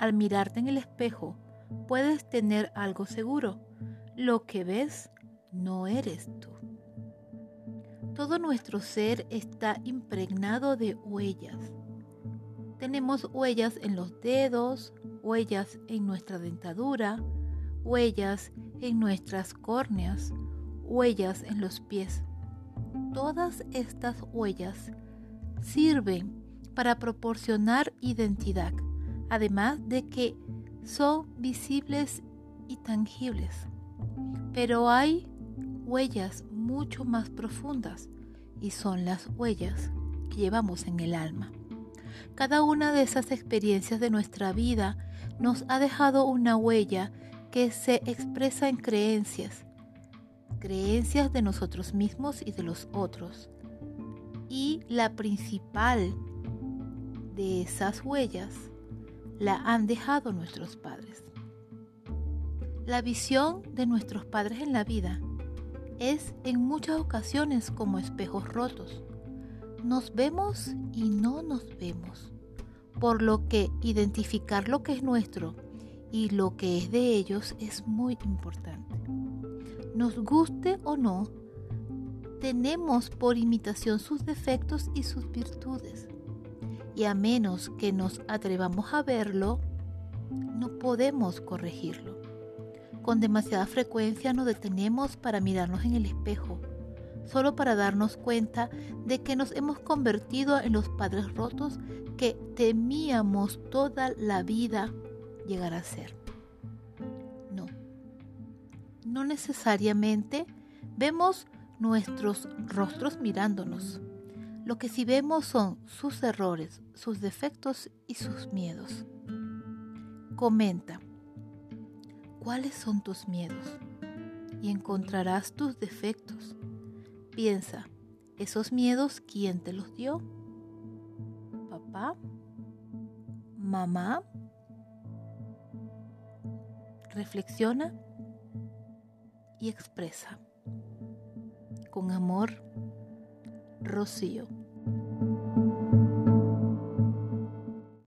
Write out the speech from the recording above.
al mirarte en el espejo, puedes tener algo seguro. Lo que ves no eres tú. Todo nuestro ser está impregnado de huellas. Tenemos huellas en los dedos, huellas en nuestra dentadura, huellas en nuestras córneas, huellas en los pies. Todas estas huellas sirven para proporcionar identidad, además de que son visibles y tangibles. Pero hay huellas mucho más profundas y son las huellas que llevamos en el alma. Cada una de esas experiencias de nuestra vida nos ha dejado una huella que se expresa en creencias, creencias de nosotros mismos y de los otros. Y la principal de esas huellas la han dejado nuestros padres. La visión de nuestros padres en la vida es en muchas ocasiones como espejos rotos. Nos vemos y no nos vemos, por lo que identificar lo que es nuestro y lo que es de ellos es muy importante. Nos guste o no, tenemos por imitación sus defectos y sus virtudes. Y a menos que nos atrevamos a verlo, no podemos corregirlo. Con demasiada frecuencia nos detenemos para mirarnos en el espejo, solo para darnos cuenta de que nos hemos convertido en los padres rotos que temíamos toda la vida llegar a ser. No, no necesariamente vemos nuestros rostros mirándonos. Lo que sí vemos son sus errores, sus defectos y sus miedos. Comenta, ¿cuáles son tus miedos? Y encontrarás tus defectos. Piensa, ¿esos miedos quién te los dio? ¿Papá? ¿Mamá? reflexiona y expresa. Con amor, Rocío.